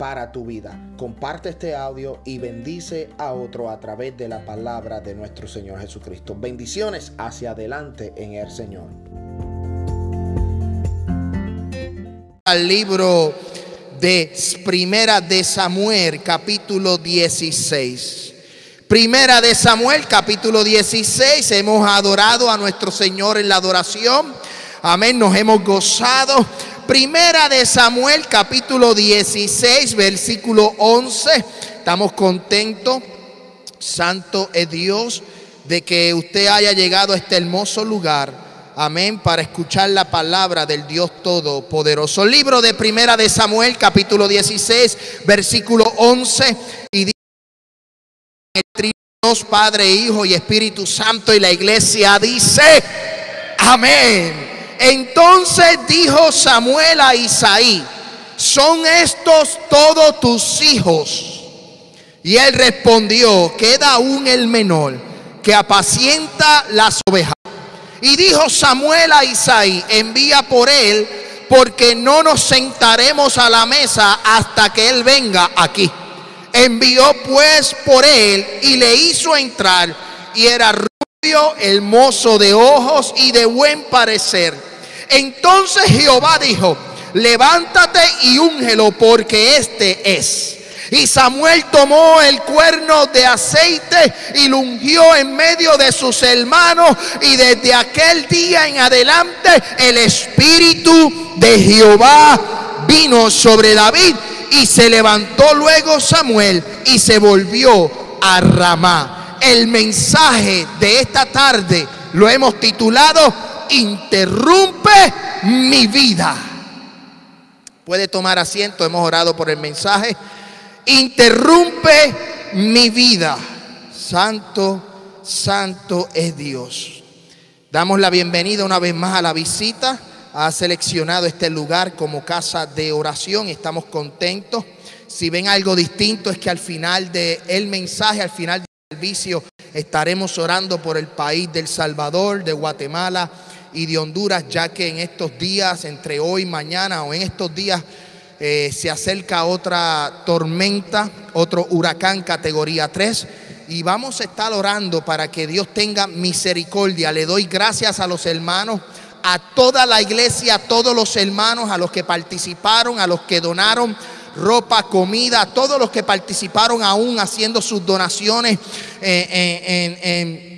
para tu vida. Comparte este audio y bendice a otro a través de la palabra de nuestro Señor Jesucristo. Bendiciones hacia adelante en el Señor. Al libro de Primera de Samuel, capítulo 16. Primera de Samuel, capítulo 16. Hemos adorado a nuestro Señor en la adoración. Amén, nos hemos gozado. Primera de Samuel capítulo 16 versículo 11. Estamos contentos. Santo es Dios de que usted haya llegado a este hermoso lugar. Amén. Para escuchar la palabra del Dios Todopoderoso. Libro de Primera de Samuel capítulo 16 versículo 11. Y dice Dios Padre, Hijo y Espíritu Santo y la iglesia dice, amén. Entonces dijo Samuel a Isaí, ¿son estos todos tus hijos? Y él respondió, queda aún el menor que apacienta las ovejas. Y dijo Samuel a Isaí, envía por él, porque no nos sentaremos a la mesa hasta que él venga aquí. Envió pues por él y le hizo entrar, y era rubio, hermoso de ojos y de buen parecer entonces Jehová dijo, levántate y úngelo porque este es. Y Samuel tomó el cuerno de aceite y lo ungió en medio de sus hermanos. Y desde aquel día en adelante el espíritu de Jehová vino sobre David. Y se levantó luego Samuel y se volvió a Ramá. El mensaje de esta tarde lo hemos titulado interrumpe mi vida. Puede tomar asiento, hemos orado por el mensaje. Interrumpe mi vida. Santo, santo es Dios. Damos la bienvenida una vez más a la visita. Ha seleccionado este lugar como casa de oración. Estamos contentos. Si ven algo distinto es que al final del mensaje, al final del servicio, estaremos orando por el país del Salvador, de Guatemala, y de Honduras, ya que en estos días, entre hoy y mañana o en estos días, eh, se acerca otra tormenta, otro huracán categoría 3. Y vamos a estar orando para que Dios tenga misericordia. Le doy gracias a los hermanos, a toda la iglesia, a todos los hermanos, a los que participaron, a los que donaron ropa, comida, a todos los que participaron aún haciendo sus donaciones eh, en,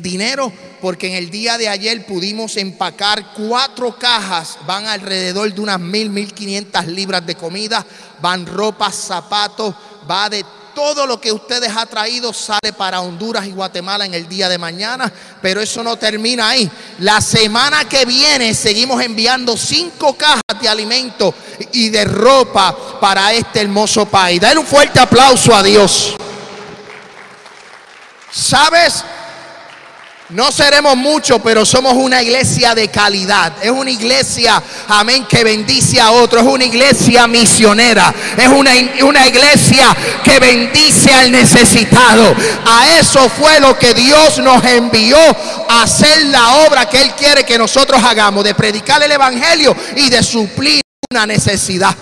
dinero porque en el día de ayer pudimos empacar cuatro cajas, van alrededor de unas mil, mil quinientas libras de comida, van ropas, zapatos, va de todo lo que ustedes ha traído sale para Honduras y Guatemala en el día de mañana, pero eso no termina ahí. La semana que viene seguimos enviando cinco cajas de alimentos y de ropa para este hermoso país. Dale un fuerte aplauso a Dios. ¿Sabes? No seremos muchos, pero somos una iglesia de calidad. Es una iglesia, amén, que bendice a otros. Es una iglesia misionera. Es una, una iglesia que bendice al necesitado. A eso fue lo que Dios nos envió a hacer la obra que Él quiere que nosotros hagamos. De predicar el Evangelio y de suplir una necesidad.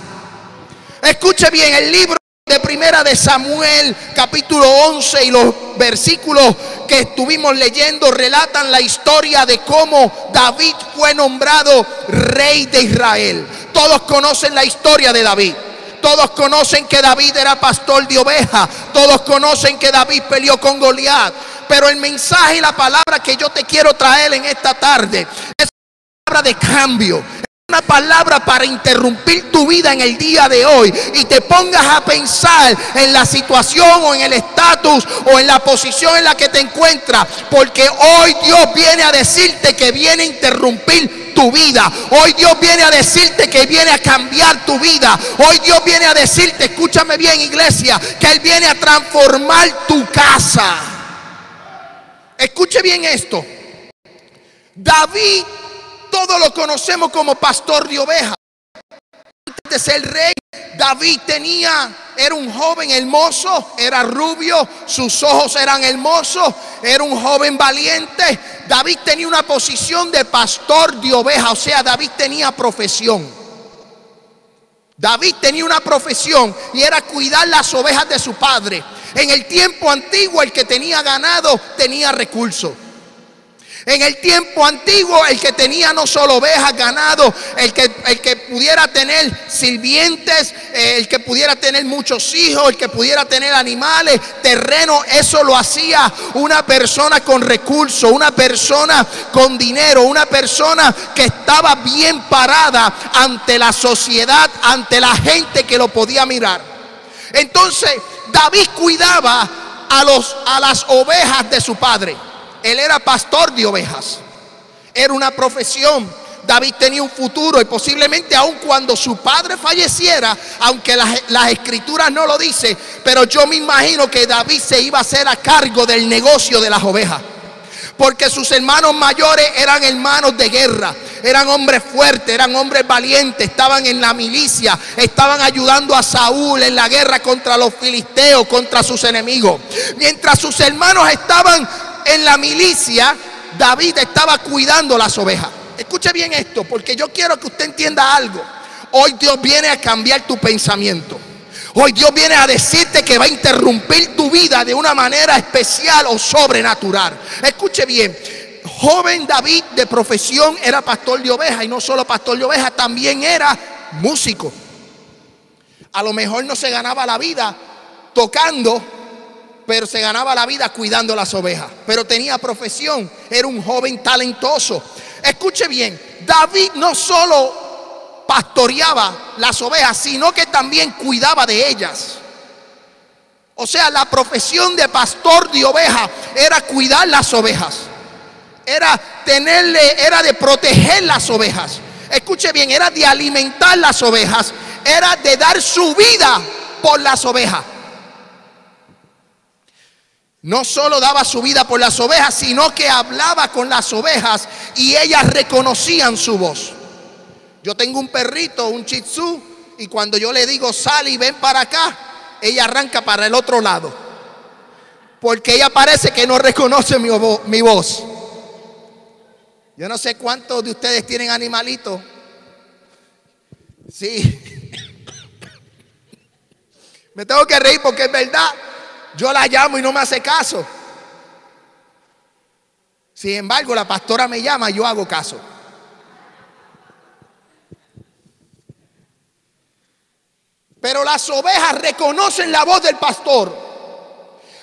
Escuche bien el libro de primera de Samuel capítulo 11 y los versículos que estuvimos leyendo relatan la historia de cómo David fue nombrado rey de Israel. Todos conocen la historia de David. Todos conocen que David era pastor de ovejas. Todos conocen que David peleó con Goliat. Pero el mensaje y la palabra que yo te quiero traer en esta tarde es una palabra de cambio una palabra para interrumpir tu vida en el día de hoy y te pongas a pensar en la situación o en el estatus o en la posición en la que te encuentras. Porque hoy Dios viene a decirte que viene a interrumpir tu vida. Hoy Dios viene a decirte que viene a cambiar tu vida. Hoy Dios viene a decirte, escúchame bien iglesia, que Él viene a transformar tu casa. Escuche bien esto. David todos lo conocemos como pastor de ovejas. Antes de ser rey, David tenía, era un joven hermoso, era rubio, sus ojos eran hermosos, era un joven valiente. David tenía una posición de pastor de ovejas, o sea, David tenía profesión. David tenía una profesión y era cuidar las ovejas de su padre. En el tiempo antiguo el que tenía ganado tenía recursos. En el tiempo antiguo, el que tenía no solo ovejas, ganado, el que, el que pudiera tener sirvientes, eh, el que pudiera tener muchos hijos, el que pudiera tener animales, terreno, eso lo hacía una persona con recursos, una persona con dinero, una persona que estaba bien parada ante la sociedad, ante la gente que lo podía mirar. Entonces, David cuidaba a, los, a las ovejas de su padre. Él era pastor de ovejas. Era una profesión. David tenía un futuro y posiblemente aun cuando su padre falleciera, aunque las, escrituras no lo dice, pero yo me imagino que David se iba a hacer a cargo del negocio de las ovejas. Porque sus hermanos mayores eran hermanos de guerra, eran hombres fuertes, eran hombres valientes, estaban en la milicia, estaban ayudando a Saúl en la guerra contra los filisteos, contra sus enemigos. Mientras sus hermanos estaban en la milicia, David estaba cuidando las ovejas. Escuche bien esto, porque yo quiero que usted entienda algo. Hoy Dios viene a cambiar tu pensamiento. Hoy Dios viene a decirte que va a interrumpir tu vida de una manera especial o sobrenatural. Escuche bien, joven David de profesión era pastor de ovejas y no solo pastor de ovejas, también era músico. A lo mejor no se ganaba la vida tocando, pero se ganaba la vida cuidando las ovejas. Pero tenía profesión, era un joven talentoso. Escuche bien, David no solo pastoreaba las ovejas, sino que también cuidaba de ellas. O sea, la profesión de pastor de ovejas era cuidar las ovejas. Era tenerle, era de proteger las ovejas. Escuche bien, era de alimentar las ovejas. Era de dar su vida por las ovejas. No solo daba su vida por las ovejas, sino que hablaba con las ovejas y ellas reconocían su voz. Yo tengo un perrito, un chitsu, y cuando yo le digo sal y ven para acá, ella arranca para el otro lado. Porque ella parece que no reconoce mi, mi voz. Yo no sé cuántos de ustedes tienen animalitos. Sí. Me tengo que reír porque es verdad. Yo la llamo y no me hace caso. Sin embargo, la pastora me llama y yo hago caso. Pero las ovejas reconocen la voz del pastor.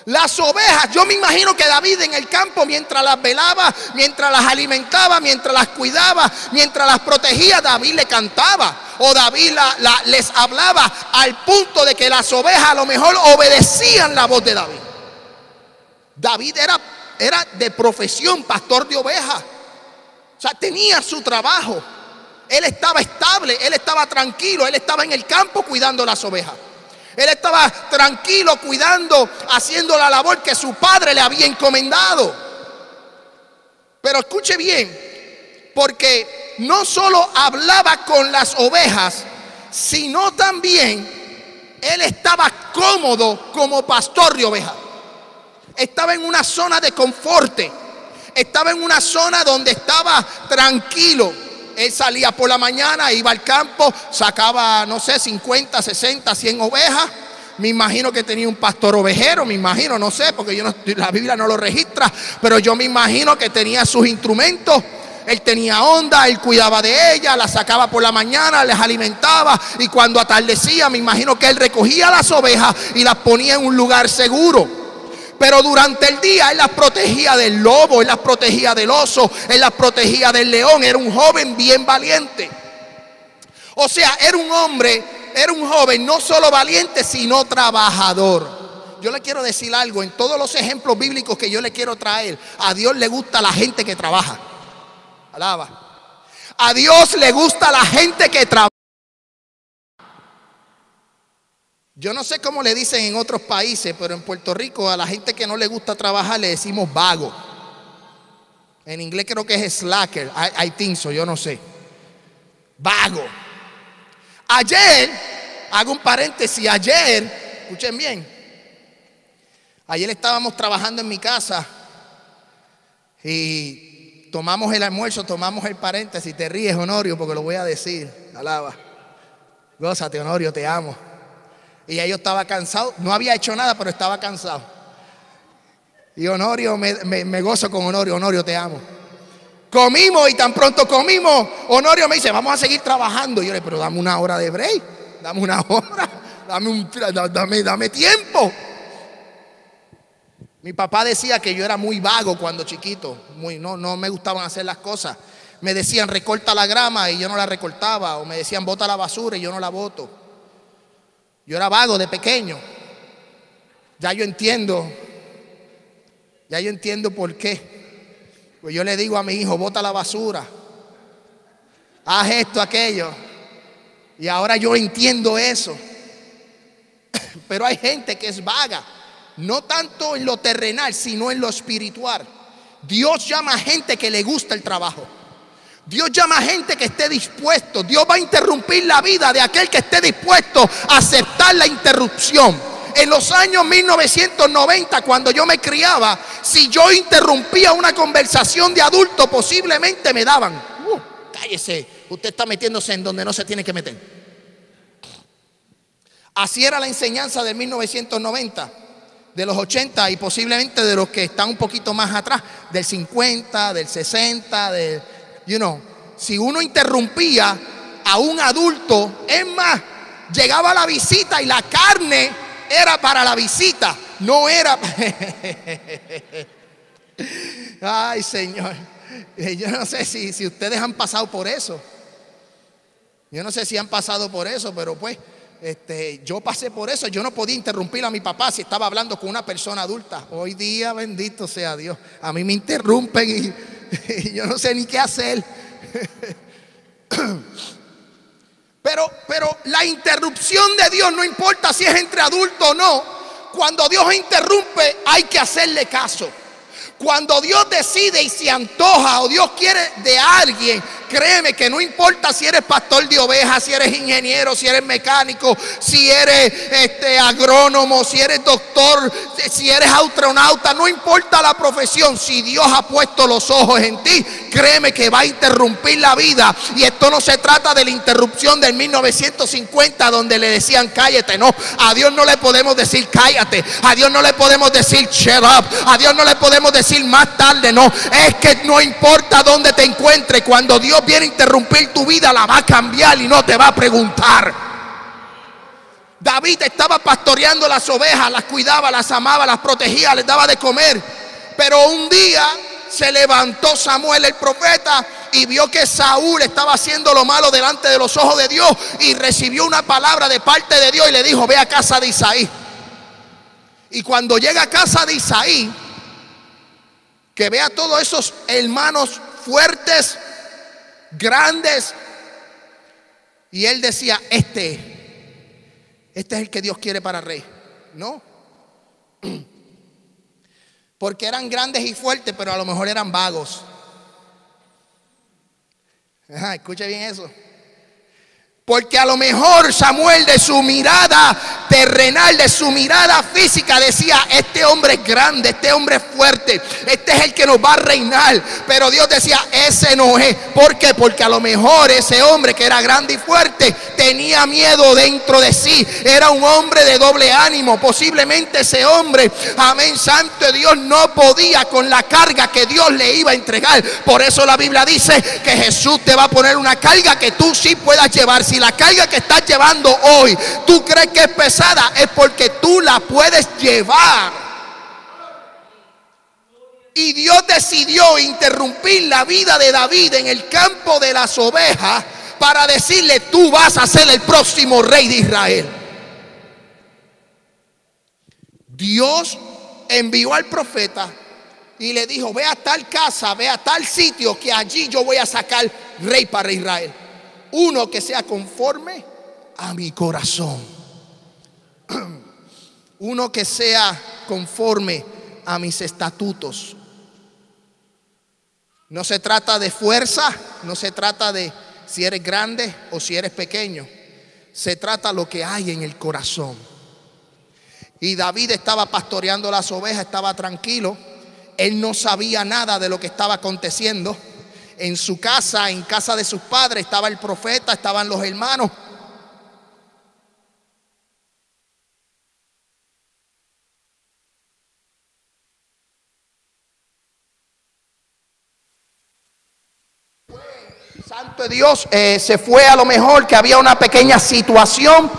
Las ovejas, yo me imagino que David en el campo, mientras las velaba, mientras las alimentaba, mientras las cuidaba, mientras las protegía, David le cantaba. O David les hablaba al punto de que las ovejas a lo mejor obedecían la voz de David. David era, era de profesión pastor de ovejas. O sea, tenía su trabajo. Él estaba estable, él estaba tranquilo, él estaba en el campo cuidando las ovejas. Él estaba tranquilo cuidando, haciendo la labor que su padre le había encomendado. Pero escuche bien, porque no solo hablaba con las ovejas, sino también él estaba cómodo como pastor de ovejas. Estaba en una zona de confort. Estaba en una zona donde estaba tranquilo él salía por la mañana, iba al campo, sacaba, no sé, 50, 60, 100 ovejas. Me imagino que tenía un pastor ovejero, me imagino, no sé, porque yo la Biblia no lo registra, pero yo me imagino que tenía sus instrumentos. Él tenía onda, él cuidaba de ella, la sacaba por la mañana, les alimentaba y cuando atardecía, me imagino que él recogía las ovejas y las ponía en un lugar seguro. Pero durante el día él las protegía del lobo, él las protegía del oso, él las protegía del león. Era un joven bien valiente. O sea, era un hombre, era un joven no solo valiente, sino trabajador. Yo le quiero decir algo, en todos los ejemplos bíblicos que yo le quiero traer, a Dios le gusta la gente que trabaja. Alaba. A Dios le gusta la gente que trabaja. Yo no sé cómo le dicen en otros países, pero en Puerto Rico a la gente que no le gusta trabajar le decimos vago. En inglés creo que es slacker, I, I think so, yo no sé. Vago. Ayer, hago un paréntesis, ayer, escuchen bien, ayer estábamos trabajando en mi casa y tomamos el almuerzo, tomamos el paréntesis, te ríes Honorio porque lo voy a decir, alaba. Gózate Honorio, te amo. Y ya yo estaba cansado, no había hecho nada, pero estaba cansado. Y Honorio, me, me gozo con Honorio, Honorio, te amo. Comimos y tan pronto comimos, Honorio me dice, vamos a seguir trabajando. Y yo le pero dame una hora de break, dame una hora, dame, un, dame, dame tiempo. Mi papá decía que yo era muy vago cuando chiquito, muy, no, no me gustaban hacer las cosas. Me decían recorta la grama y yo no la recortaba, o me decían bota la basura y yo no la boto. Yo era vago de pequeño. Ya yo entiendo, ya yo entiendo por qué. Pues yo le digo a mi hijo, bota la basura, haz esto, aquello. Y ahora yo entiendo eso. Pero hay gente que es vaga, no tanto en lo terrenal, sino en lo espiritual. Dios llama a gente que le gusta el trabajo. Dios llama a gente que esté dispuesto. Dios va a interrumpir la vida de aquel que esté dispuesto a aceptar la interrupción en los años 1990, cuando yo me criaba, si yo interrumpía una conversación de adulto, posiblemente me daban. Uh, cállese, usted está metiéndose en donde no se tiene que meter. Así era la enseñanza de 1990, de los 80 y posiblemente de los que están un poquito más atrás, del 50, del 60, de, you know, si uno interrumpía a un adulto, es más, llegaba la visita y la carne era para la visita, no era... Ay, Señor. Yo no sé si, si ustedes han pasado por eso. Yo no sé si han pasado por eso, pero pues este, yo pasé por eso. Yo no podía interrumpir a mi papá si estaba hablando con una persona adulta. Hoy día, bendito sea Dios. A mí me interrumpen y, yo no sé ni qué hacer. Pero, pero la interrupción de Dios, no importa si es entre adultos o no, cuando Dios interrumpe hay que hacerle caso. Cuando Dios decide y se antoja o Dios quiere de alguien Créeme que no importa si eres pastor de ovejas, si eres ingeniero, si eres mecánico, si eres este, agrónomo, si eres doctor, si eres astronauta, no importa la profesión, si Dios ha puesto los ojos en ti, créeme que va a interrumpir la vida. Y esto no se trata de la interrupción del 1950 donde le decían cállate, no, a Dios no le podemos decir cállate, a Dios no le podemos decir shut up, a Dios no le podemos decir más tarde, no, es que no importa dónde te encuentres, cuando Dios viene a interrumpir tu vida, la va a cambiar y no te va a preguntar. David estaba pastoreando las ovejas, las cuidaba, las amaba, las protegía, les daba de comer. Pero un día se levantó Samuel el profeta y vio que Saúl estaba haciendo lo malo delante de los ojos de Dios y recibió una palabra de parte de Dios y le dijo, ve a casa de Isaí. Y cuando llega a casa de Isaí, que vea a todos esos hermanos fuertes grandes. Y él decía, este, este es el que Dios quiere para rey. No. Porque eran grandes y fuertes, pero a lo mejor eran vagos. escuche bien eso. Porque a lo mejor Samuel de su mirada terrenal, de su mirada física, decía, este hombre es grande, este hombre es fuerte, este es el que nos va a reinar. Pero Dios decía, ese no es. ¿Por qué? Porque a lo mejor ese hombre que era grande y fuerte tenía miedo dentro de sí. Era un hombre de doble ánimo. Posiblemente ese hombre, amén, santo Dios, no podía con la carga que Dios le iba a entregar. Por eso la Biblia dice que Jesús te va a poner una carga que tú sí puedas llevar la carga que estás llevando hoy, tú crees que es pesada, es porque tú la puedes llevar. Y Dios decidió interrumpir la vida de David en el campo de las ovejas para decirle, tú vas a ser el próximo rey de Israel. Dios envió al profeta y le dijo, ve a tal casa, ve a tal sitio, que allí yo voy a sacar rey para Israel. Uno que sea conforme a mi corazón. Uno que sea conforme a mis estatutos. No se trata de fuerza, no se trata de si eres grande o si eres pequeño. Se trata lo que hay en el corazón. Y David estaba pastoreando las ovejas, estaba tranquilo. Él no sabía nada de lo que estaba aconteciendo. En su casa, en casa de sus padres, estaba el profeta, estaban los hermanos. Santo de Dios, eh, se fue a lo mejor que había una pequeña situación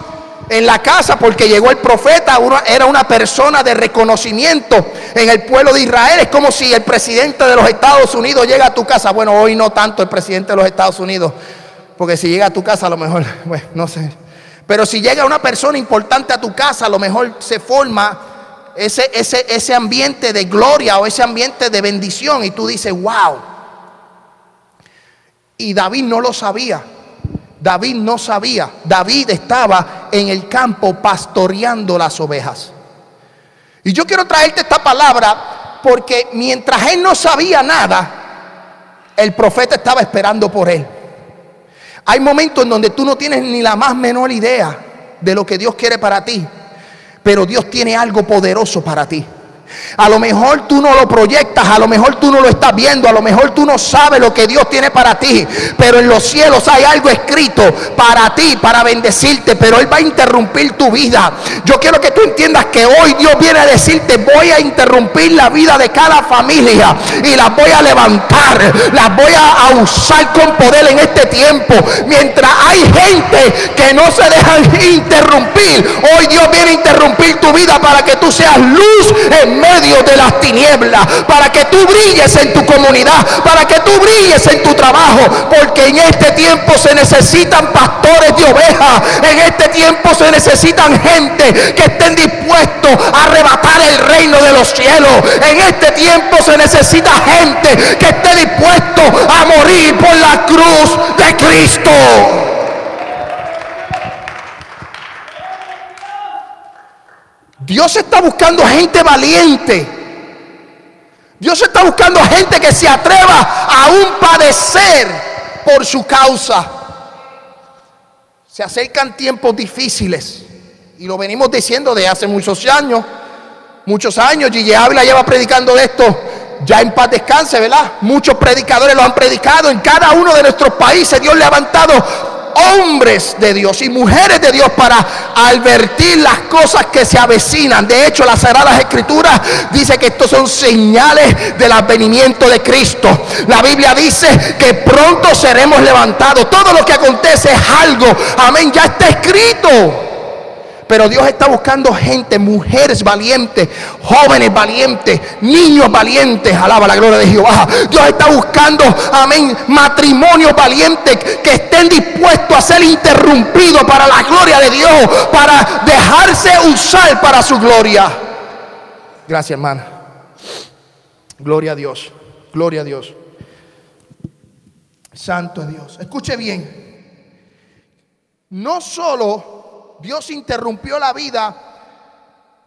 en la casa porque llegó el profeta, era una persona de reconocimiento en el pueblo de Israel. Es como si el presidente de los Estados Unidos llega a tu casa. Bueno, hoy no tanto el presidente de los Estados Unidos, porque si llega a tu casa a lo mejor, bueno, no sé. Pero si llega una persona importante a tu casa, a lo mejor se forma ese, ese, ese ambiente de gloria o ese ambiente de bendición y tú dices, wow. Y David no lo sabía. David no sabía. David estaba en el campo pastoreando las ovejas. Y yo quiero traerte esta palabra porque mientras él no sabía nada, el profeta estaba esperando por él. Hay momentos en donde tú no tienes ni la más menor idea de lo que Dios quiere para ti, pero Dios tiene algo poderoso para ti. A lo mejor tú no lo proyectas, a lo mejor tú no lo estás viendo, a lo mejor tú no sabes lo que Dios tiene para ti, pero en los cielos hay algo escrito para ti, para bendecirte, pero Él va a interrumpir tu vida. Yo quiero que tú entiendas que hoy Dios viene a decirte, voy a interrumpir la vida de cada familia y las voy a levantar, las voy a, usar con poder en este tiempo. Mientras hay gente que no se dejan interrumpir, hoy Dios viene a interrumpir tu vida para que tú seas luz en medio de las tinieblas, para que tú brilles en tu comunidad, para que tú brilles en tu trabajo, porque en este tiempo se necesitan pastores de ovejas, en este tiempo se necesitan gente que estén dispuestos a arrebatar el reino de los cielos, en este tiempo se necesita gente que esté dispuesto a morir por la cruz de Cristo. Dios está buscando gente valiente. Dios está buscando gente que se atreva a un padecer por su causa. Se acercan tiempos difíciles. Y lo venimos diciendo de hace muchos años. Muchos años. Gigi Ávila lleva predicando de esto. Ya en paz descanse, ¿verdad? Muchos predicadores lo han predicado. En cada uno de nuestros países Dios ha levantado hombres de Dios y mujeres de Dios para advertir las cosas que se avecinan. De hecho, las Sagradas Escrituras dice que estos son señales del advenimiento de Cristo. La Biblia dice que pronto seremos levantados. Todo lo que acontece es algo, amén, ya está escrito. Pero Dios está buscando gente, mujeres valientes, jóvenes valientes, niños valientes. Alaba la gloria de Jehová. Dios está buscando, amén, matrimonios valientes que estén dispuestos a ser interrumpidos para la gloria de Dios, para dejarse usar para su gloria. Gracias, hermana. Gloria a Dios. Gloria a Dios. Santo Dios. Escuche bien. No solo Dios interrumpió la vida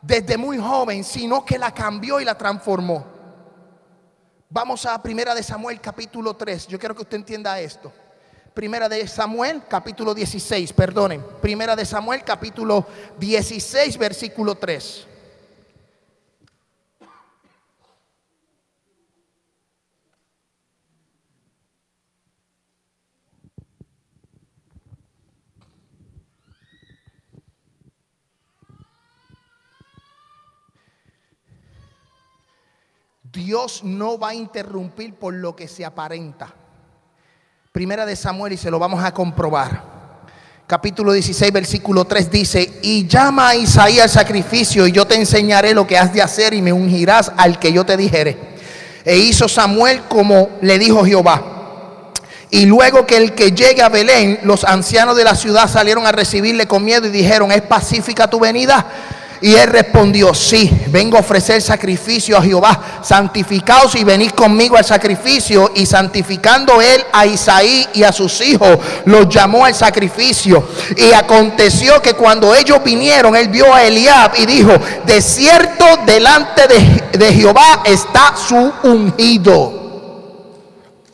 desde muy joven, sino que la cambió y la transformó. Vamos a Primera de Samuel capítulo 3. Yo quiero que usted entienda esto. Primera de Samuel capítulo 16, perdonen. Primera de Samuel capítulo 16 versículo 3. Dios no va a interrumpir por lo que se aparenta. Primera de Samuel y se lo vamos a comprobar. Capítulo 16, versículo 3 dice, y llama a Isaías al sacrificio y yo te enseñaré lo que has de hacer y me ungirás al que yo te dijere. E hizo Samuel como le dijo Jehová. Y luego que el que llegue a Belén, los ancianos de la ciudad salieron a recibirle con miedo y dijeron, ¿es pacífica tu venida? Y él respondió, sí, vengo a ofrecer sacrificio a Jehová. Santificaos y venid conmigo al sacrificio. Y santificando él a Isaí y a sus hijos, los llamó al sacrificio. Y aconteció que cuando ellos vinieron, él vio a Eliab y dijo, de cierto delante de, de Jehová está su ungido.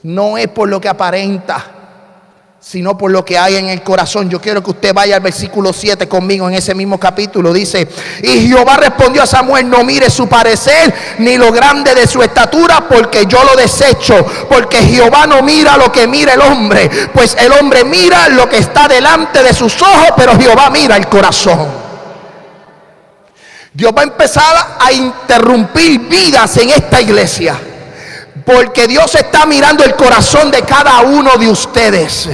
No es por lo que aparenta sino por lo que hay en el corazón. Yo quiero que usted vaya al versículo 7 conmigo en ese mismo capítulo. Dice, y Jehová respondió a Samuel, no mire su parecer ni lo grande de su estatura, porque yo lo desecho, porque Jehová no mira lo que mira el hombre, pues el hombre mira lo que está delante de sus ojos, pero Jehová mira el corazón. Dios va a empezar a interrumpir vidas en esta iglesia. Porque Dios está mirando el corazón de cada uno de ustedes.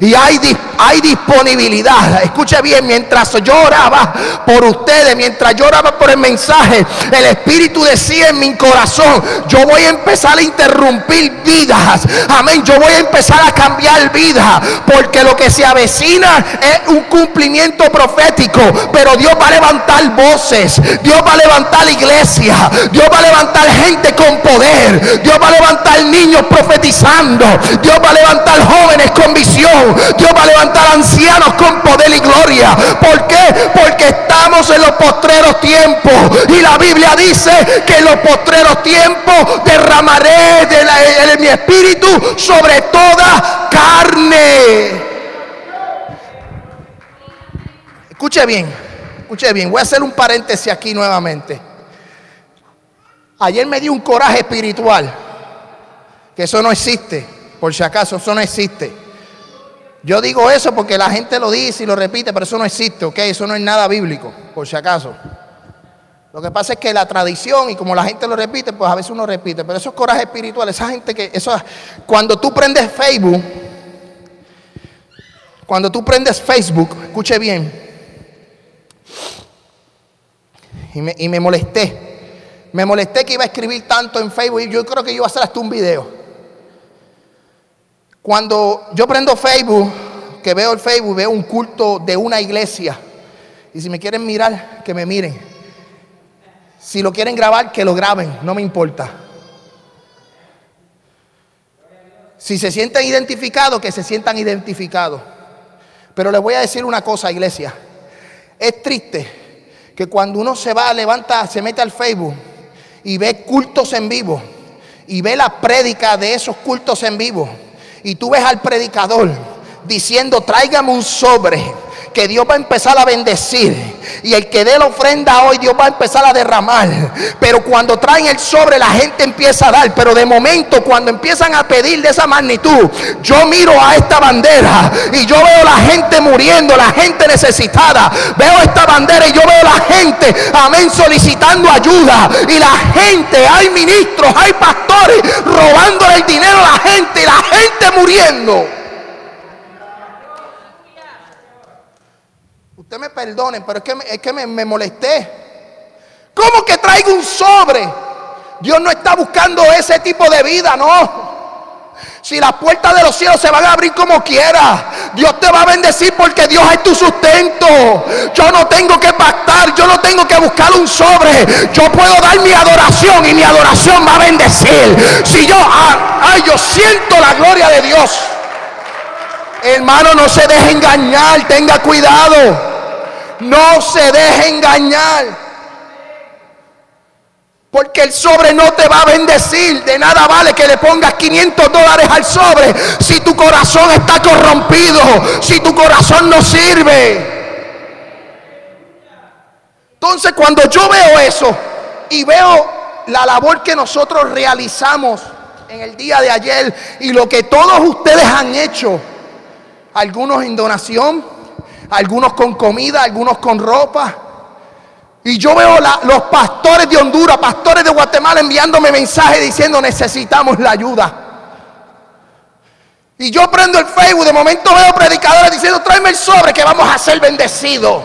Y hay, hay disponibilidad. Escuche bien, mientras yo oraba por ustedes, mientras yo oraba por el mensaje, el Espíritu decía en mi corazón, yo voy a empezar a interrumpir vidas. Amén. Yo voy a empezar a cambiar vidas. Porque lo que se avecina es un cumplimiento profético. Pero Dios va a levantar voces. Dios va a levantar iglesia. Dios va a levantar gente con poder. Dios va a levantar niños profetizando. Dios va a levantar jóvenes con visión. Dios va a levantar ancianos con poder y gloria. ¿Por qué? Porque estamos en los postreros tiempos. Y la Biblia dice que en los postreros tiempos derramaré de, mi espíritu sobre toda carne. Escuche bien, escuche bien. Voy a hacer un paréntesis aquí nuevamente. Ayer me dio un coraje espiritual que eso no existe, por si acaso, eso no existe. Yo digo eso porque la gente lo dice y lo repite, pero eso no existe, ¿ok? Eso no es nada bíblico, por si acaso. Lo que pasa es que la tradición y como la gente lo repite, pues a veces uno repite, pero esos corajes espirituales, esa gente que, eso, cuando tú prendes Facebook, cuando tú prendes Facebook, escuche bien, y me, y me molesté, me molesté que iba a escribir tanto en Facebook y yo creo que iba a hacer hasta un video. Cuando yo prendo Facebook, que veo el Facebook, veo un culto de una iglesia. Y si me quieren mirar, que me miren. Si lo quieren grabar, que lo graben, no me importa. Si se sienten identificados, que se sientan identificados. Pero les voy a decir una cosa, iglesia. Es triste que cuando uno se va, levanta, se mete al Facebook y ve cultos en vivo y ve la prédica de esos cultos en vivo y tú ves al predicador diciendo, tráigame un sobre que Dios va a empezar a bendecir. Y el que dé la ofrenda hoy, Dios va a empezar a derramar. Pero cuando traen el sobre, la gente empieza a dar. Pero de momento, cuando empiezan a pedir de esa magnitud, yo miro a esta bandera y yo veo la gente muriendo, la gente necesitada. Veo esta bandera y yo veo la gente, amén, solicitando ayuda. Y la gente, hay ministros, hay pastores robándole el dinero a la gente y la gente muriendo. Usted me perdone, pero es que, es que me, me molesté. ¿Cómo que traigo un sobre? Dios no está buscando ese tipo de vida, no. Si las puertas de los cielos se van a abrir como quiera, Dios te va a bendecir porque Dios es tu sustento. Yo no tengo que pactar, yo no tengo que buscar un sobre. Yo puedo dar mi adoración y mi adoración va a bendecir. Si yo, ah, ay, yo siento la gloria de Dios. Hermano, no se deje engañar, tenga cuidado. No se deje engañar. Porque el sobre no te va a bendecir. De nada vale que le pongas 500 dólares al sobre si tu corazón está corrompido, si tu corazón no sirve. Entonces cuando yo veo eso y veo la labor que nosotros realizamos en el día de ayer y lo que todos ustedes han hecho, algunos en donación, algunos con comida, algunos con ropa. Y yo veo los pastores de Honduras, pastores de Guatemala enviándome mensajes diciendo necesitamos la ayuda. Y yo prendo el Facebook, de momento veo predicadores diciendo tráeme el sobre que vamos a ser bendecidos.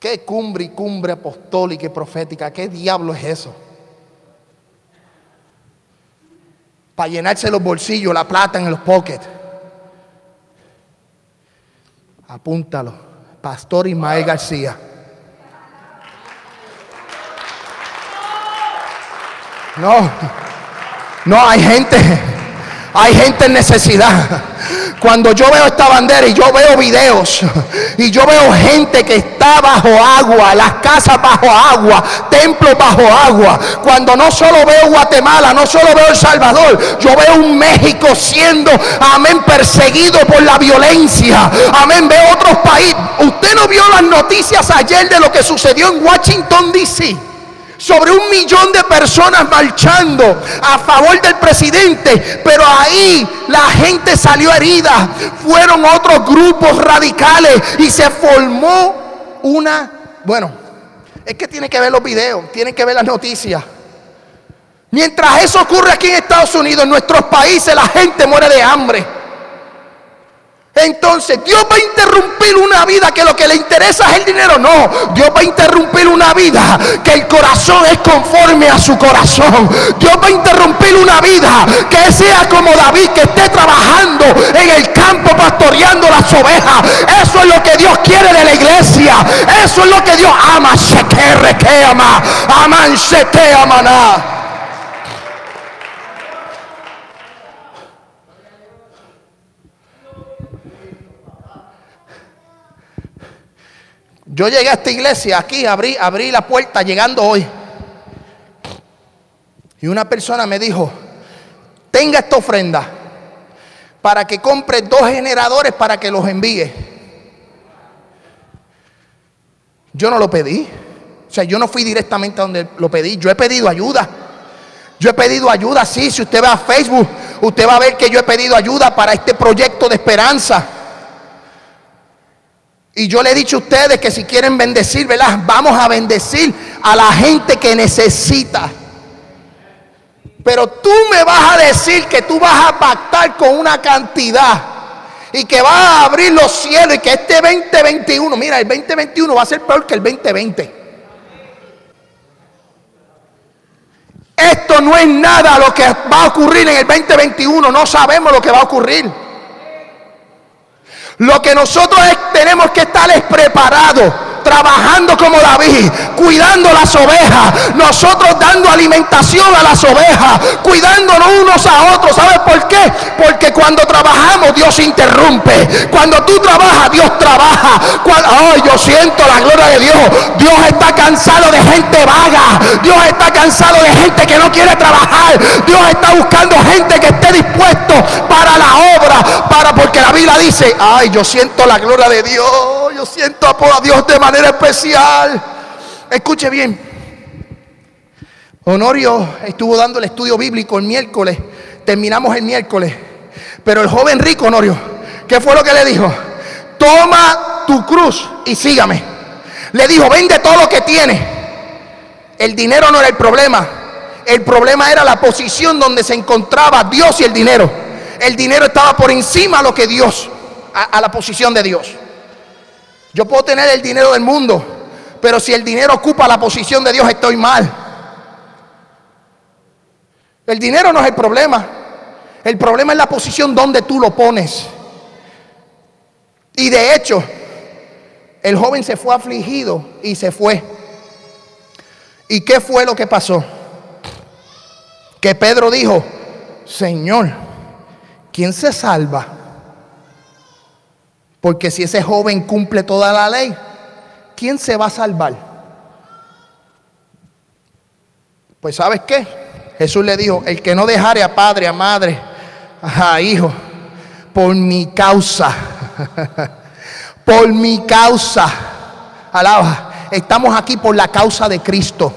¿Qué cumbre y cumbre apostólica y profética? ¿Qué diablo es eso? Para llenarse los bolsillos, la plata en los pockets. Apúntalo, Pastor Ismael García. No, no hay gente, hay gente en necesidad. Cuando yo veo esta bandera y yo veo videos y yo veo gente que está bajo agua, las casas bajo agua, templos bajo agua, cuando no solo veo Guatemala, no solo veo El Salvador, yo veo un México siendo, amén, perseguido por la violencia, amén, veo otros países. Usted no vio las noticias ayer de lo que sucedió en Washington, D.C sobre un millón de personas marchando a favor del presidente, pero ahí la gente salió herida, fueron otros grupos radicales y se formó una, bueno, es que tiene que ver los videos, tiene que ver las noticias. Mientras eso ocurre aquí en Estados Unidos, en nuestros países la gente muere de hambre. Entonces, Dios va a interrumpir una vida que lo que le interesa es el dinero. No, Dios va a interrumpir una vida que el corazón es conforme a su corazón. Dios va a interrumpir una vida que sea como David, que esté trabajando en el campo pastoreando las ovejas. Eso es lo que Dios quiere de la iglesia. Eso es lo que Dios ama. Que ama. Aman se te amaná. Yo llegué a esta iglesia aquí, abrí, abrí la puerta llegando hoy. Y una persona me dijo, tenga esta ofrenda para que compre dos generadores para que los envíe. Yo no lo pedí. O sea, yo no fui directamente a donde lo pedí. Yo he pedido ayuda. Yo he pedido ayuda, sí. Si usted va a Facebook, usted va a ver que yo he pedido ayuda para este proyecto de esperanza. Y yo le he dicho a ustedes que si quieren bendecir, ¿verdad? Vamos a bendecir a la gente que necesita. Pero tú me vas a decir que tú vas a pactar con una cantidad y que vas a abrir los cielos y que este 2021, mira, el 2021 va a ser peor que el 2020. Esto no es nada lo que va a ocurrir en el 2021, no sabemos lo que va a ocurrir. Lo que nosotros tenemos que estar es preparados trabajando como David, cuidando las ovejas, nosotros dando alimentación a las ovejas, cuidándonos unos a otros. ¿Sabes por qué? Porque cuando trabajamos Dios interrumpe. Cuando tú trabajas, Dios trabaja. Cuando, yo siento la gloria de Dios. Dios está cansado de gente vaga. Dios está cansado de gente que no quiere trabajar. Dios está buscando gente que esté dispuesto para la obra. Para porque la Biblia dice, ay, yo siento la gloria de Dios. Siento a Dios de manera especial. Escuche bien. Honorio estuvo dando el estudio bíblico el miércoles. Terminamos el miércoles. Pero el joven rico, Honorio, ¿qué fue lo que le dijo? Toma tu cruz y sígame. Le dijo, vende todo lo que tiene. El dinero no era el problema. El problema era la posición donde se encontraba Dios y el dinero. El dinero estaba por encima de lo que Dios, a la posición de Dios. Yo puedo tener el dinero del mundo, pero si el dinero ocupa la posición de Dios, estoy mal. El dinero no es el problema. El problema es la posición donde tú lo pones. Y de hecho, el joven se fue afligido y se fue. ¿Y qué fue lo que pasó? Que Pedro dijo, Señor, ¿quién se salva? Porque si ese joven cumple toda la ley, ¿quién se va a salvar? Pues sabes qué? Jesús le dijo, el que no dejare a padre, a madre, a hijo, por mi causa, por mi causa, alaba, estamos aquí por la causa de Cristo.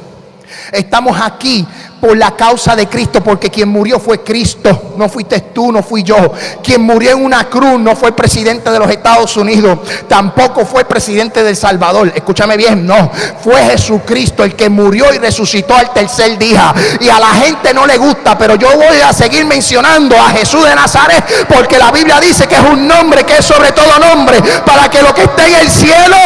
Estamos aquí por la causa de Cristo, porque quien murió fue Cristo, no fuiste tú, no fui yo. Quien murió en una cruz no fue presidente de los Estados Unidos, tampoco fue presidente del Salvador. Escúchame bien, no, fue Jesucristo el que murió y resucitó al tercer día. Y a la gente no le gusta, pero yo voy a seguir mencionando a Jesús de Nazaret, porque la Biblia dice que es un nombre que es sobre todo nombre, para que lo que esté en el cielo,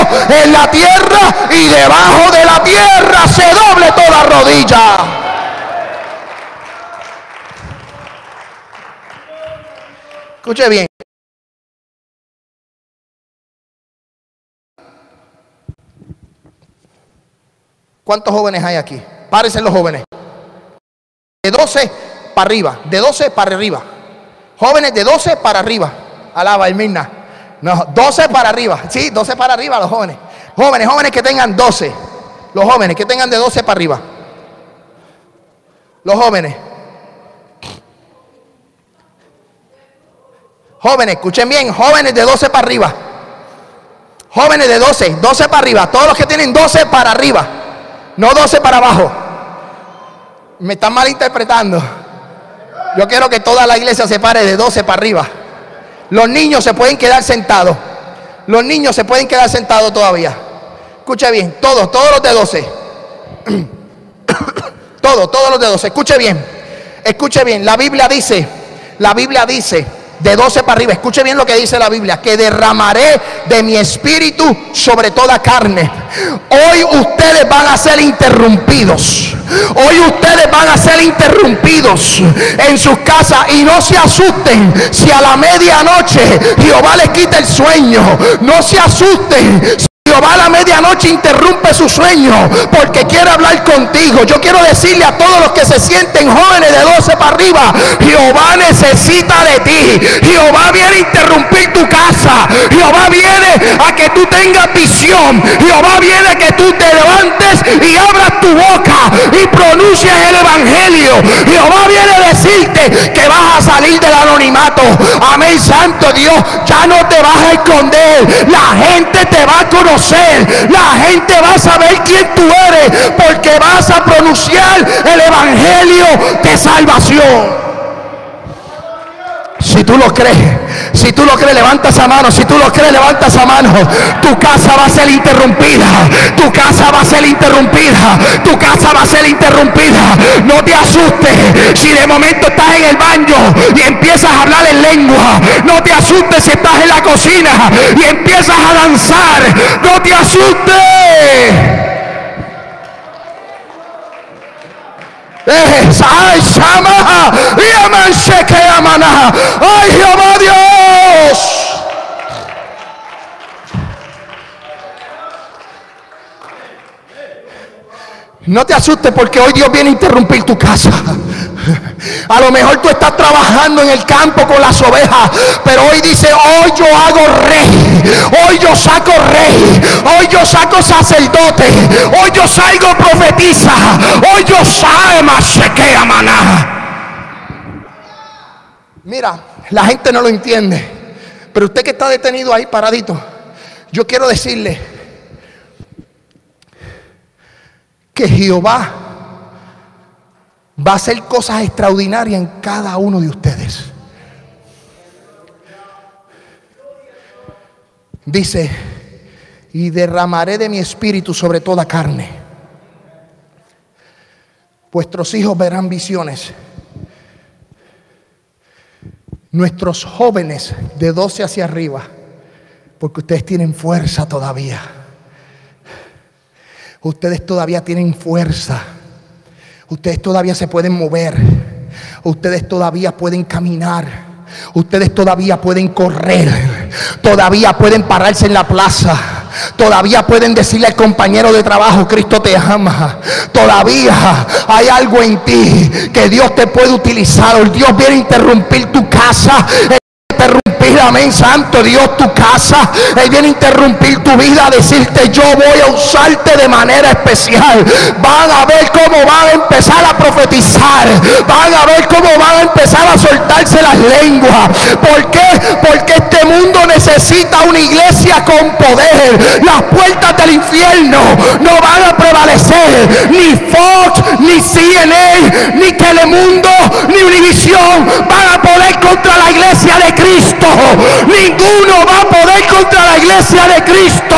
en la tierra y debajo de la tierra se doble toda rodilla. Escuche bien. ¿Cuántos jóvenes hay aquí? Párense los jóvenes. De 12 para arriba, de 12 para arriba. Jóvenes de 12 para arriba. Alaba, Mirna. No, 12 para arriba. Sí, 12 para arriba los jóvenes. Jóvenes, jóvenes que tengan 12. Los jóvenes que tengan de 12 para arriba. Los jóvenes. Jóvenes, escuchen bien, jóvenes de 12 para arriba. Jóvenes de 12, 12 para arriba. Todos los que tienen 12 para arriba. No 12 para abajo. Me están malinterpretando. Yo quiero que toda la iglesia se pare de 12 para arriba. Los niños se pueden quedar sentados. Los niños se pueden quedar sentados todavía. Escuche bien, todos, todos los de 12. todos, todos los de 12. Escuche bien. Escuche bien. La Biblia dice, la Biblia dice de 12 para arriba. Escuche bien lo que dice la Biblia, que derramaré de mi espíritu sobre toda carne. Hoy ustedes van a ser interrumpidos. Hoy ustedes van a ser interrumpidos en sus casas y no se asusten si a la medianoche Jehová les quita el sueño. No se asusten Jehová a la medianoche interrumpe su sueño porque quiere hablar contigo. Yo quiero decirle a todos los que se sienten jóvenes de 12 para arriba, Jehová necesita de ti. Jehová viene a interrumpir tu casa. Jehová viene a que tú tengas visión. Jehová viene a que tú te levantes y abras tu boca y pronuncies el evangelio. Jehová viene a decirte que vas a salir del anonimato. Amén, santo Dios. Ya no te vas a esconder. La gente te va a conocer la gente va a saber quién tú eres porque vas a pronunciar el evangelio de salvación. Si tú lo crees, si tú lo crees, levanta esa mano. Si tú lo crees, levanta esa mano. Tu casa va a ser interrumpida. Tu casa va a ser interrumpida. Tu casa va a ser interrumpida. No te asustes si de momento estás en el baño y empiezas a hablar en lengua. No te asustes si estás en la cocina y empiezas a danzar. No te asustes. ¡Ay, Shama! ¡Ay, Jehová Dios! No te asustes porque hoy Dios viene a interrumpir tu casa. A lo mejor tú estás trabajando en el campo con las ovejas, pero hoy dice, hoy yo hago rey, hoy yo saco rey, hoy yo saco sacerdote, hoy yo salgo profetiza, hoy yo salgo más maná. Mira, la gente no lo entiende, pero usted que está detenido ahí paradito, yo quiero decirle que Jehová va a hacer cosas extraordinarias en cada uno de ustedes. Dice, y derramaré de mi espíritu sobre toda carne. Vuestros hijos verán visiones. Nuestros jóvenes de 12 hacia arriba, porque ustedes tienen fuerza todavía. Ustedes todavía tienen fuerza. Ustedes todavía se pueden mover. Ustedes todavía pueden caminar. Ustedes todavía pueden correr. Todavía pueden pararse en la plaza. Todavía pueden decirle al compañero de trabajo, Cristo te ama. Todavía hay algo en ti que Dios te puede utilizar. Dios viene a interrumpir tu casa interrumpir, amén, santo Dios, tu casa. Él viene a interrumpir tu vida, a decirte, yo voy a usarte de manera especial. Van a ver cómo van a empezar a profetizar. Van a ver cómo van a empezar a soltarse las lenguas. ¿Por qué? Porque este mundo necesita una iglesia con poder. Las puertas del infierno no van a prevalecer. Ni Fox, ni CNN, ni Telemundo, ni Univisión van a poder contra la iglesia de Cristo. Ninguno va a poder contra la iglesia de Cristo.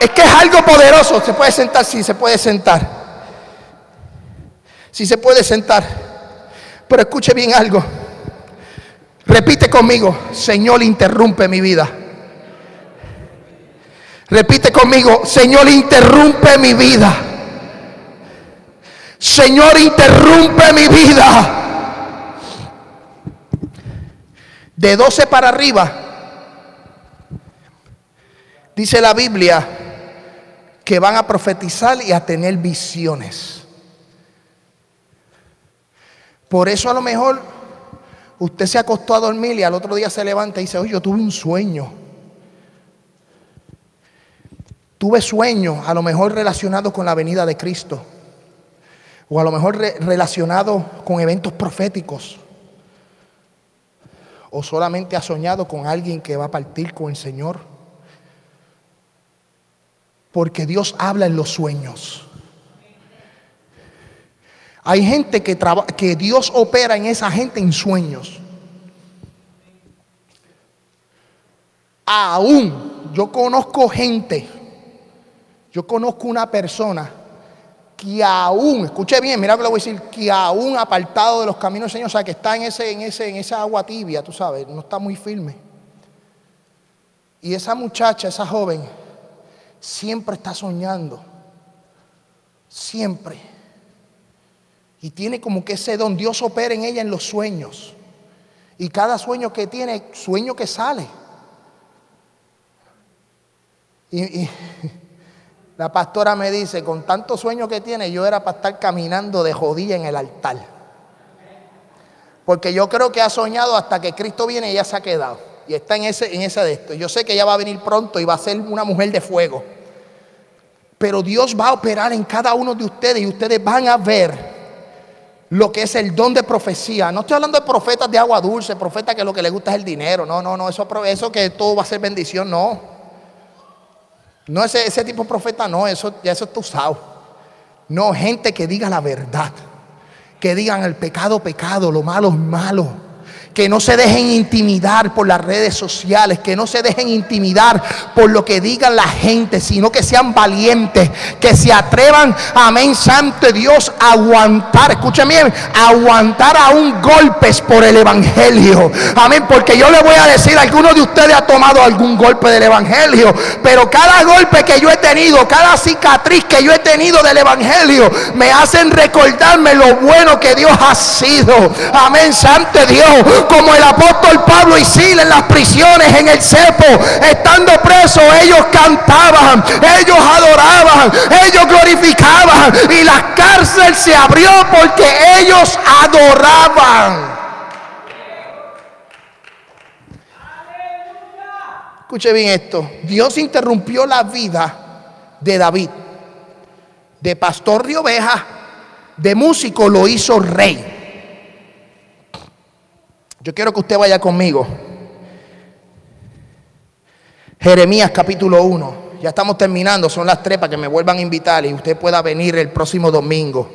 Es que es algo poderoso. Se puede sentar, sí, se puede sentar. Sí se puede sentar. Pero escuche bien algo. Repite conmigo, Señor, interrumpe mi vida. Repite conmigo, Señor, interrumpe mi vida. Señor, interrumpe mi vida. De 12 para arriba, dice la Biblia, que van a profetizar y a tener visiones. Por eso a lo mejor usted se acostó a dormir y al otro día se levanta y dice, oye, yo tuve un sueño. Tuve sueños a lo mejor relacionados con la venida de Cristo. O a lo mejor relacionados con eventos proféticos. O solamente ha soñado con alguien que va a partir con el Señor. Porque Dios habla en los sueños. Hay gente que, que Dios opera en esa gente en sueños. Aún yo conozco gente, yo conozco una persona que aún, escuche bien, mira lo que le voy a decir, que aún apartado de los caminos del Señor, o sea, que está en, ese, en, ese, en esa agua tibia, tú sabes, no está muy firme. Y esa muchacha, esa joven, siempre está soñando, siempre. Y tiene como que ese don, Dios opera en ella en los sueños. Y cada sueño que tiene, sueño que sale. Y, la pastora me dice, con tanto sueño que tiene, yo era para estar caminando de jodilla en el altar. Porque yo creo que ha soñado hasta que Cristo viene y ya se ha quedado. Y está en ese, en ese de esto. Yo sé que ella va a venir pronto y va a ser una mujer de fuego. Pero Dios va a operar en cada uno de ustedes y ustedes van a ver lo que es el don de profecía. No estoy hablando de profetas de agua dulce, profetas que lo que les gusta es el dinero. No, no, no, eso, eso que todo va a ser bendición, no. No, ese, ese tipo de profeta, no, eso ya eso está usado. No, gente que diga la verdad. Que digan el pecado, pecado, lo malo, malo que no se dejen intimidar por las redes sociales, que no se dejen intimidar por lo que digan la gente, sino que sean valientes, que se atrevan, amén, santo Dios, a aguantar, escuchen bien, aguantar aún golpes por el Evangelio, amén, porque yo le voy a decir, alguno de ustedes ha tomado algún golpe del Evangelio, pero cada golpe que yo he tenido, cada cicatriz que yo he tenido del Evangelio, me hacen recordarme lo bueno que Dios ha sido, amén, santo Dios, como el apóstol Pablo y Sila en las prisiones, en el cepo, estando presos, ellos cantaban, ellos adoraban, ellos glorificaban y la cárcel se abrió porque ellos adoraban. Escuche bien esto. Dios interrumpió la vida de David. De pastor de ovejas, de músico lo hizo rey. Yo quiero que usted vaya conmigo. Jeremías capítulo 1. Ya estamos terminando, son las tres para que me vuelvan a invitar y usted pueda venir el próximo domingo.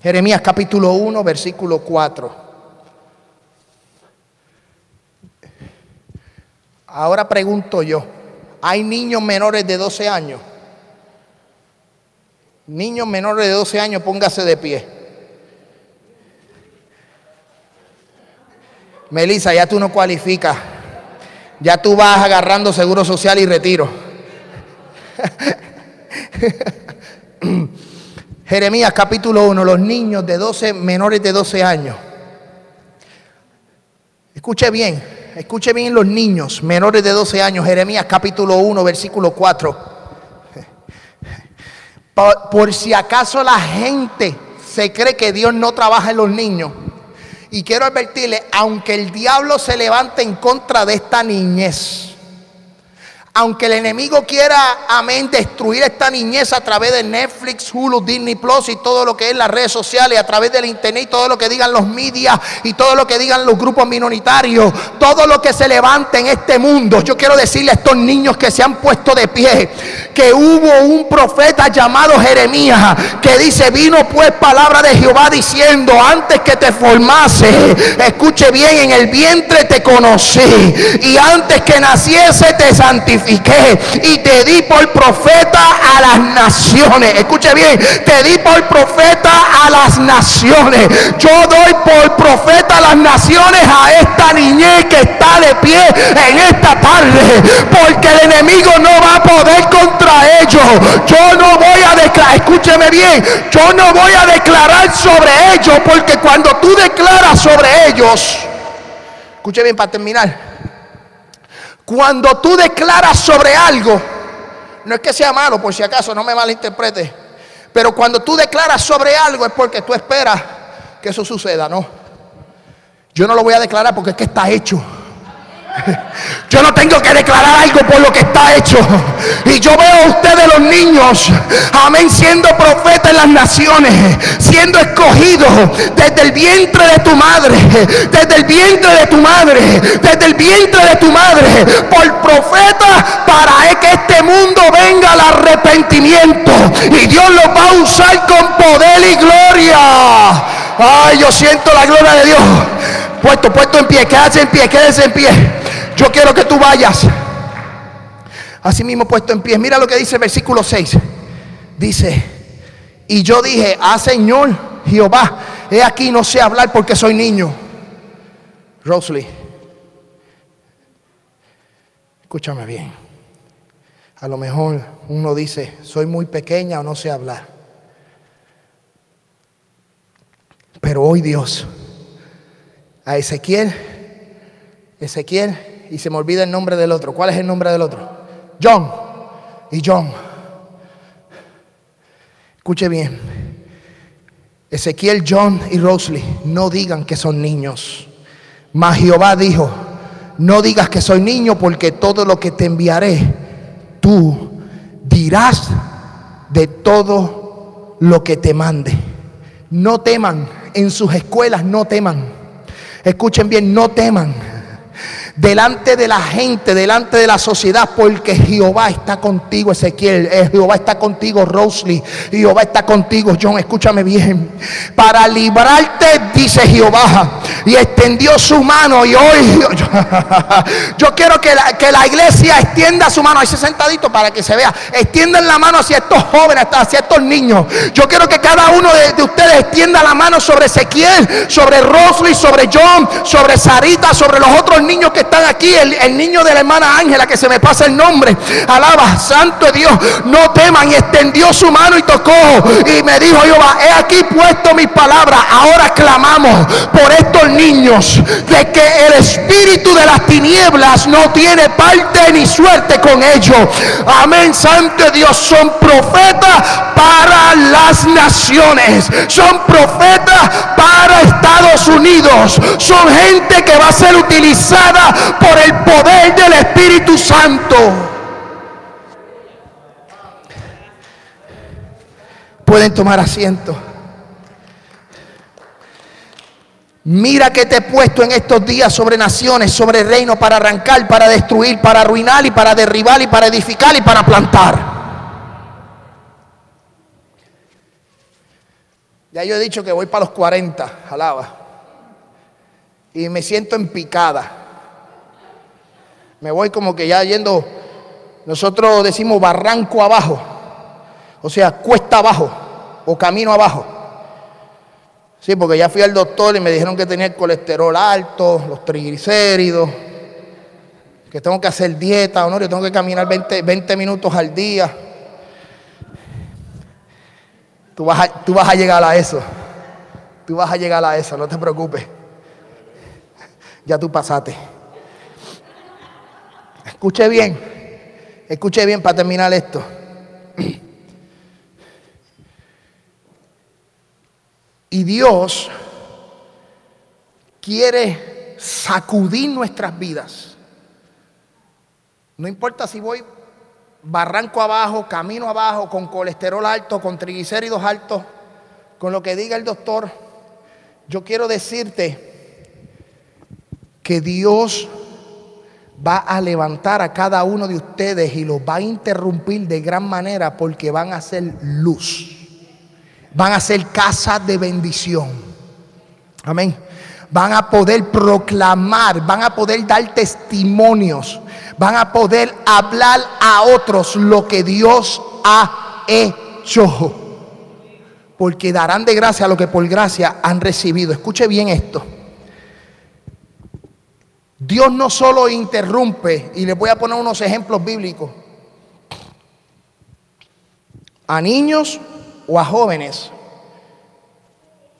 Jeremías capítulo 1, versículo 4. Ahora pregunto yo, ¿hay niños menores de 12 años? Niños menores de 12 años, póngase de pie. Melissa, ya tú no cualificas. Ya tú vas agarrando seguro social y retiro. Jeremías capítulo 1, los niños de 12, menores de 12 años. Escuche bien, escuche bien los niños menores de 12 años, Jeremías capítulo 1, versículo 4. Por, por, si acaso la gente se cree que Dios no trabaja en los niños. Y quiero advertirle, aunque el diablo se levante en contra de esta niñez, aunque el enemigo quiera, amén, destruir esta niñez a través de Netflix, Hulu, Disney Plus y todo lo que es las redes sociales, a través del internet, todo lo que digan los medios y todo lo que digan los grupos minoritarios, todo lo que se levante en este mundo. Yo quiero decirle a estos niños que se han puesto de pie que hubo un profeta llamado Jeremías que dice: Vino pues palabra de Jehová diciendo: Antes que te formase, escuche bien, en el vientre te conocí y antes que naciese te santifiqué santifiqué y te di por profeta a las naciones. Escuche bien, te di por profeta a las naciones. Yo doy por profeta a las naciones a esta niñez que está de pie en esta tarde. Porque el enemigo no va a poder contra ellos. Yo no voy a declarar, escúcheme bien, yo no voy a declarar sobre ellos. Porque cuando tú declaras sobre ellos, escuche bien para terminar. Cuando tú declaras sobre algo, no es que sea malo, por si acaso, no me malinterprete, pero cuando tú declaras sobre algo es porque tú esperas que eso suceda, ¿no? Yo no lo voy a declarar porque es que está hecho. Yo no tengo que declarar algo por lo que está hecho. Y yo veo a ustedes los niños, amén, siendo profetas en las naciones, siendo escogidos desde el vientre de tu madre, desde el vientre de tu madre, desde el vientre de tu madre, por profeta para que este mundo venga al arrepentimiento. Y Dios los va a usar con poder y gloria. Ay, yo siento la gloria de Dios. Puesto, puesto en pie, quédese en pie, quédese en pie. Yo quiero que tú vayas. Así mismo puesto en pie. Mira lo que dice el versículo 6. Dice, y yo dije, ah Señor Jehová, he aquí no sé hablar porque soy niño. Rosalie, escúchame bien. A lo mejor uno dice, soy muy pequeña o no sé hablar. Pero hoy Dios a Ezequiel, Ezequiel, y se me olvida el nombre del otro. ¿Cuál es el nombre del otro? John. Y John. Escuche bien. Ezequiel, John y Rosalie, no digan que son niños. Mas Jehová dijo, no digas que soy niño porque todo lo que te enviaré, tú dirás de todo lo que te mande. No teman, en sus escuelas no teman. Escuchen bien, no teman delante de la gente, delante de la sociedad, porque Jehová está contigo, Ezequiel, eh, Jehová está contigo, Rosalie, Jehová está contigo, John, escúchame bien, para librarte, dice Jehová, y extendió su mano, y hoy yo, quiero que la, que la, iglesia extienda su mano, ahí sentadito para que se vea, extiendan la mano hacia estos jóvenes, hacia estos niños, yo quiero que cada uno de, ustedes extienda la mano sobre Ezequiel, sobre Rosalie, sobre John, sobre Sarita, sobre los otros niños que están aquí, el, niño de la hermana Ángela, que se me pasa el nombre, alaba, santo Dios, no teman, y extendió su mano y tocó, y me dijo Jehová, he aquí puesto mis palabras, ahora clamamos por estos niños, de que el espíritu de las tinieblas no tiene parte ni suerte con ellos. Amén, santo Dios, son profetas para las naciones, son profetas para Estados Unidos, son gente que va a ser utilizada por el poder del Espíritu Santo. Pueden tomar asiento. Mira que te he puesto en estos días sobre naciones, sobre reinos, para arrancar, para destruir, para arruinar y para derribar y para edificar y para plantar. Ya yo he dicho que voy para los 40, alaba. Y me siento en picada. Me voy como que ya yendo, nosotros decimos barranco abajo, o sea, cuesta abajo o camino abajo. Sí, porque ya fui al doctor y me dijeron que tenía el colesterol alto, los triglicéridos, que tengo que hacer dieta, ¿no? yo tengo que caminar 20, 20 minutos al día. Tú vas, tú vas a llegar a eso. Tú vas a llegar a eso, no te preocupes. Ya tú pasaste. Escuche bien, escuche bien para terminar esto. Y Dios quiere sacudir nuestras vidas. No importa si voy barranco abajo, camino abajo, con colesterol alto, con triglicéridos altos, con lo que diga el doctor. Yo quiero decirte que Dios va a levantar a cada uno de ustedes y los va a interrumpir de gran manera porque van a ser luz. Van a ser casa de bendición. Amén. Van a poder proclamar, van a poder dar testimonios, van a poder hablar a otros lo que Dios ha hecho. Porque darán de gracia lo que por gracia han recibido. Escuche bien esto. Dios no solo interrumpe, y les voy a poner unos ejemplos bíblicos, a niños o a jóvenes.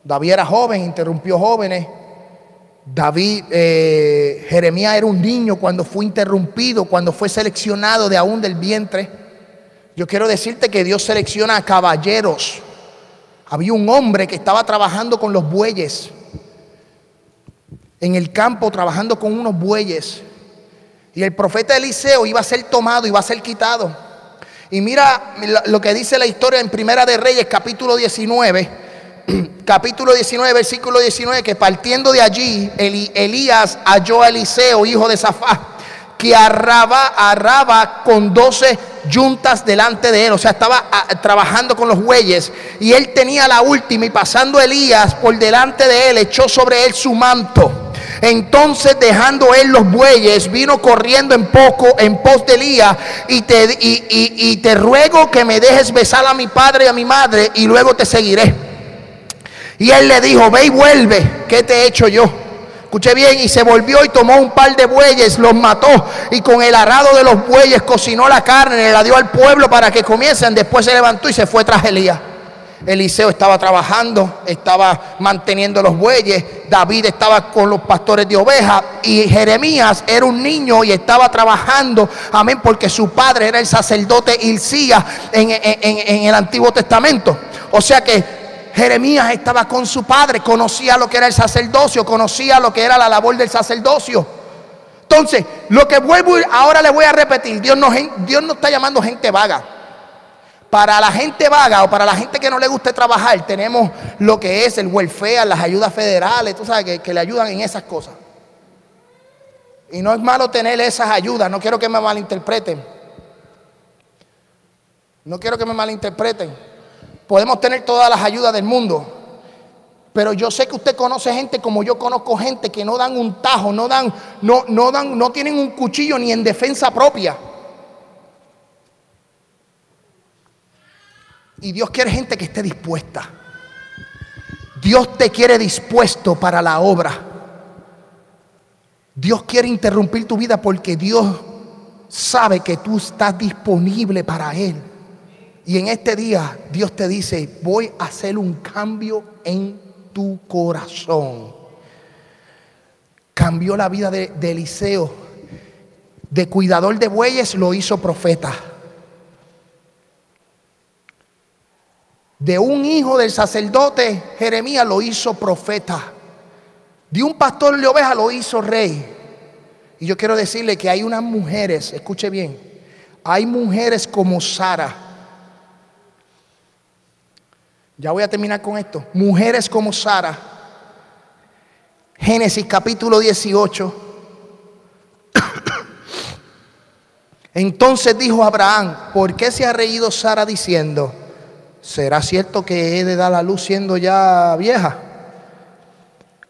David era joven, interrumpió jóvenes. David, eh, Jeremías era un niño cuando fue interrumpido, cuando fue seleccionado de aún del vientre. Yo quiero decirte que Dios selecciona a caballeros. Había un hombre que estaba trabajando con los bueyes en el campo, trabajando con unos bueyes. Y el profeta Eliseo iba a ser tomado, iba a ser quitado. Y mira lo que dice la historia en Primera de Reyes, capítulo 19. Capítulo 19, versículo 19, que partiendo de allí, Elías halló a Eliseo, hijo de Zafá, que arraba, arraba con doce yuntas delante de él. O sea, estaba ah, trabajando con los bueyes. Y él tenía la última. Y pasando Elías por delante de él, echó sobre él su manto entonces dejando él los bueyes, vino corriendo en poco en pos de Elías y te, y, te ruego que me dejes besar a mi padre y a mi madre y luego te seguiré. Y él le dijo, ve y vuelve, ¿qué te he hecho yo? Escuche bien, y se volvió y tomó un par de bueyes, los mató y con el arado de los bueyes cocinó la carne, la dio al pueblo para que comiesen. Después se levantó y se fue tras Elías. Eliseo estaba trabajando, estaba manteniendo los bueyes, David estaba con los pastores de ovejas y Jeremías era un niño y estaba trabajando, amén, porque su padre era el sacerdote Hilcías en, en el Antiguo Testamento. O sea que Jeremías estaba con su padre, conocía lo que era el sacerdocio, conocía lo que era la labor del sacerdocio. Entonces, lo que vuelvo ahora le voy a repetir, Dios no, Dios no está llamando gente vaga. Para la gente vaga o para la gente que no le guste trabajar, tenemos lo que es el welfare, las ayudas federales, tú sabes, que, le ayudan en esas cosas. Y no es malo tener esas ayudas, no quiero que me malinterpreten. No quiero que me malinterpreten. Podemos tener todas las ayudas del mundo. Pero yo sé que usted conoce gente como yo conozco gente que no dan un tajo, no dan, no, no dan, no tienen un cuchillo ni en defensa propia. Y Dios quiere gente que esté dispuesta. Dios te quiere dispuesto para la obra. Dios quiere interrumpir tu vida porque Dios sabe que tú estás disponible para Él. Y en este día Dios te dice, voy a hacer un cambio en tu corazón. Cambió la vida de, Eliseo. De cuidador de bueyes lo hizo profeta. De un hijo del sacerdote, Jeremías lo hizo profeta. De un pastor de ovejas lo hizo rey. Y yo quiero decirle que hay unas mujeres, escuche bien, hay mujeres como Sara. Ya voy a terminar con esto. Mujeres como Sara. Génesis capítulo 18. Entonces dijo Abraham, ¿por qué se ha reído Sara diciendo? ¿Será cierto que he de dar la luz siendo ya vieja?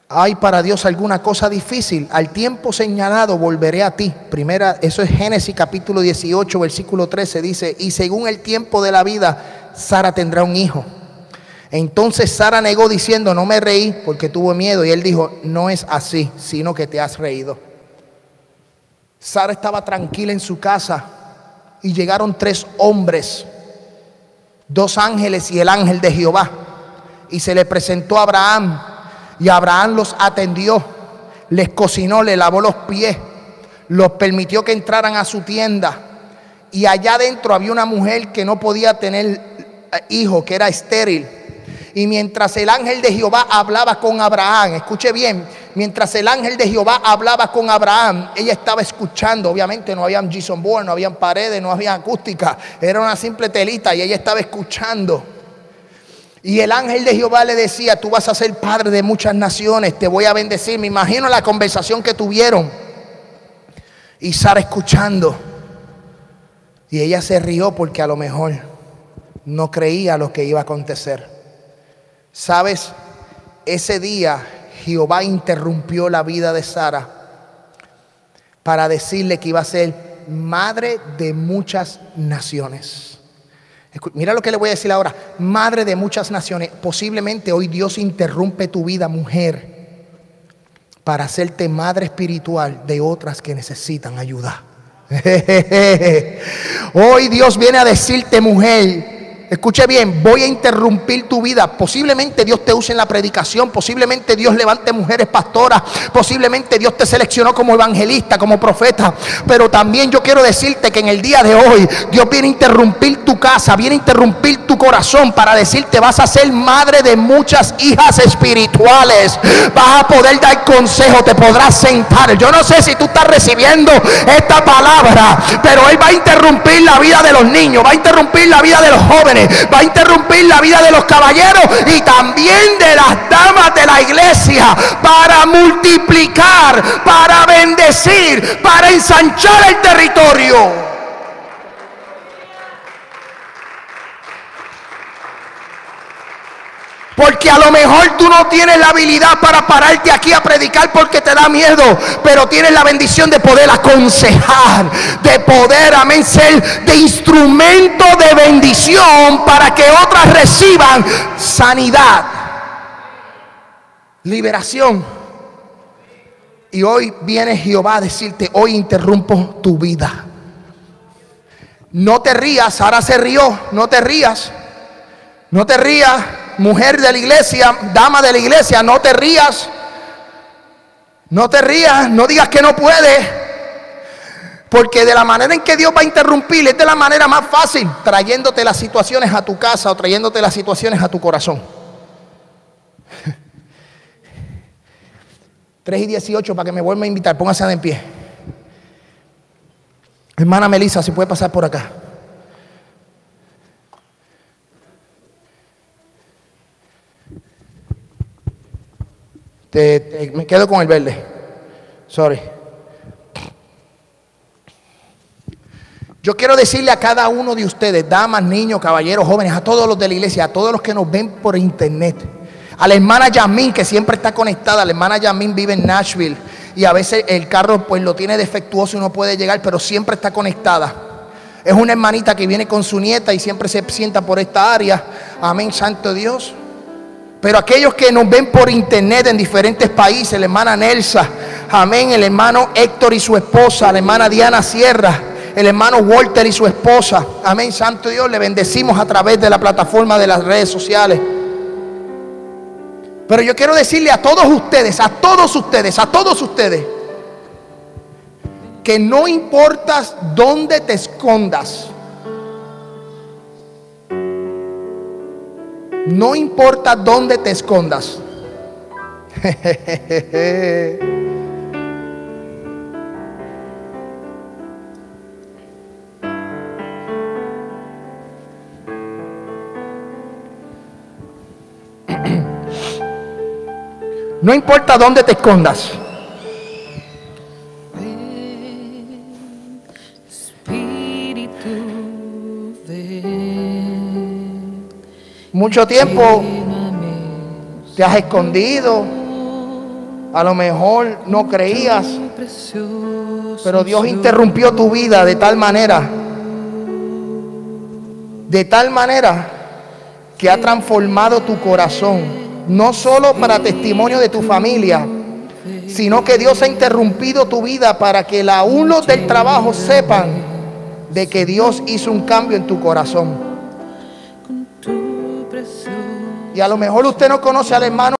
¿Hay para Dios alguna cosa difícil? Al tiempo señalado volveré a ti. Primera, eso es Génesis capítulo 18, versículo 13. Dice, y según el tiempo de la vida, Sara tendrá un hijo. Entonces Sara negó diciendo, no me reí porque tuvo miedo. Y él dijo, no es así, sino que te has reído. Sara estaba tranquila en su casa y llegaron tres hombres dos ángeles y el ángel de Jehová. Y se le presentó a Abraham y Abraham los atendió, les cocinó, le lavó los pies, los permitió que entraran a su tienda. Y allá adentro había una mujer que no podía tener eh, hijo, que era estéril. Y mientras el ángel de Jehová hablaba con Abraham, escuche bien, mientras el ángel de Jehová hablaba con Abraham, ella estaba escuchando. Obviamente no habían Jason Bourne, no habían paredes, no había acústica, era una simple telita y ella estaba escuchando. Y el ángel de Jehová le decía, tú vas a ser padre de muchas naciones, te voy a bendecir. Me imagino la conversación que tuvieron. Y Sara escuchando. Y ella se rió porque a lo mejor no creía lo que iba a acontecer. Sabes, ese día Jehová interrumpió la vida de Sara para decirle que iba a ser madre de muchas naciones. Mira lo que le voy a decir ahora, madre de muchas naciones. Posiblemente hoy Dios interrumpe tu vida, mujer, para hacerte madre espiritual de otras que necesitan ayuda. Hoy Dios viene a decirte, mujer, Escuche bien, voy a interrumpir tu vida. Posiblemente Dios te use en la predicación, posiblemente Dios levante mujeres pastoras, posiblemente Dios te seleccionó como evangelista, como profeta. Pero también yo quiero decirte que en el día de hoy Dios viene a interrumpir tu casa, viene a interrumpir tu corazón para decirte vas a ser madre de muchas hijas espirituales. Vas a poder dar consejo, te podrás sentar. Yo no sé si tú estás recibiendo esta palabra, pero Él va a interrumpir la vida de los niños, va a interrumpir la vida de los jóvenes va a interrumpir la vida de los caballeros y también de las damas de la iglesia para multiplicar, para bendecir, para ensanchar el territorio. Porque a lo mejor tú no tienes la habilidad para pararte aquí a predicar porque te da miedo, pero tienes la bendición de poder aconsejar, de poder, amén, ser de instrumento de bendición para que otras reciban sanidad, liberación. Y hoy viene Jehová a decirte, hoy interrumpo tu vida. No te rías, ahora se rió, no te rías, no te rías mujer de la iglesia, dama de la iglesia, no te rías. No te rías, no digas que no puedes. Porque de la manera en que Dios va a interrumpir es de la manera más fácil, trayéndote las situaciones a tu casa o trayéndote las situaciones a tu corazón. 3 y 18 para que me vuelva a invitar, póngase de pie. Hermana Melissa, si puede pasar por acá. Me quedo con el verde. Sorry. Yo quiero decirle a cada uno de ustedes, damas, niños, caballeros, jóvenes, a todos los de la iglesia, a todos los que nos ven por internet, a la hermana Yamín que siempre está conectada, la hermana Yamín vive en Nashville y a veces el carro pues lo tiene defectuoso y no puede llegar, pero siempre está conectada. Es una hermanita que viene con su nieta y siempre se sienta por esta área. Amén, Santo Dios. Pero aquellos que nos ven por internet en diferentes países, la hermana Nelsa, amén, el hermano Héctor y su esposa, la hermana Diana Sierra, el hermano Walter y su esposa, amén, Santo Dios, le bendecimos a través de la plataforma de las redes sociales. Pero yo quiero decirle a todos ustedes, a todos ustedes, a todos ustedes, que no importa dónde te escondas, No importa dónde te escondas. No importa dónde te escondas. Mucho tiempo te has escondido. A lo mejor no creías. Pero Dios interrumpió tu vida de tal manera. De tal manera que ha transformado tu corazón. No solo para testimonio de tu familia, sino que Dios ha interrumpido tu vida para que la uno del trabajo sepan de que Dios hizo un cambio en tu corazón. Y a lo mejor usted no conoce al hermano.